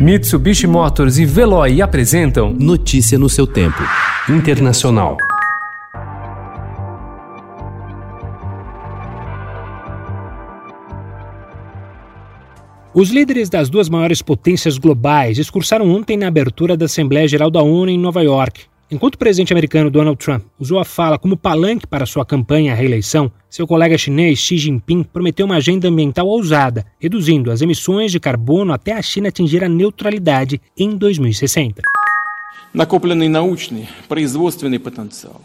Mitsubishi Motors e Veloy apresentam Notícia no seu tempo. Internacional. Os líderes das duas maiores potências globais discursaram ontem na abertura da Assembleia Geral da ONU em Nova York. Enquanto o presidente americano Donald Trump usou a fala como palanque para sua campanha à reeleição, seu colega chinês Xi Jinping prometeu uma agenda ambiental ousada, reduzindo as emissões de carbono até a China atingir a neutralidade em 2060. Накопленный научный, производственный потенциал,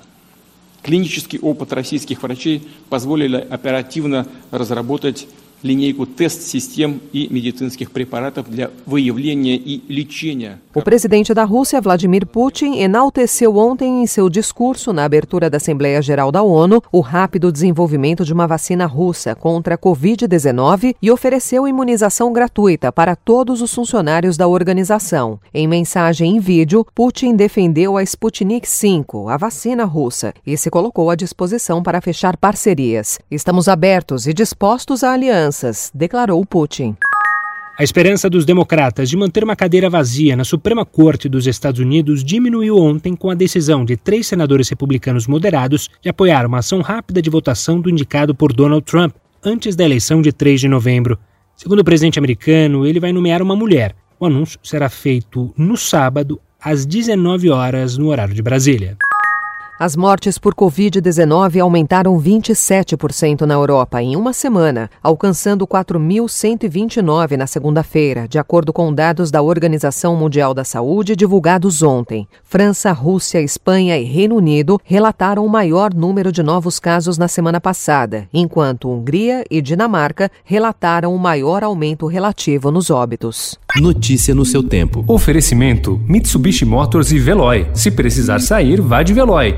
клинический опыт российских врачей позволили оперативно разработать линейку тест-систем и медицинских препаратов для выявления и лечения. O presidente da Rússia, Vladimir Putin, enalteceu ontem em seu discurso na abertura da Assembleia Geral da ONU o rápido desenvolvimento de uma vacina russa contra a Covid-19 e ofereceu imunização gratuita para todos os funcionários da organização. Em mensagem em vídeo, Putin defendeu a Sputnik V, a vacina russa, e se colocou à disposição para fechar parcerias. Estamos abertos e dispostos à aliança declarou Putin. A esperança dos democratas de manter uma cadeira vazia na Suprema Corte dos Estados Unidos diminuiu ontem com a decisão de três senadores republicanos moderados de apoiar uma ação rápida de votação do indicado por Donald Trump antes da eleição de 3 de novembro. Segundo o presidente americano, ele vai nomear uma mulher. O anúncio será feito no sábado, às 19 horas, no horário de Brasília. As mortes por Covid-19 aumentaram 27% na Europa em uma semana, alcançando 4.129 na segunda-feira, de acordo com dados da Organização Mundial da Saúde divulgados ontem. França, Rússia, Espanha e Reino Unido relataram o maior número de novos casos na semana passada, enquanto Hungria e Dinamarca relataram o maior aumento relativo nos óbitos. Notícia no seu tempo. Oferecimento: Mitsubishi Motors e Veloy. Se precisar sair, vá de Veloy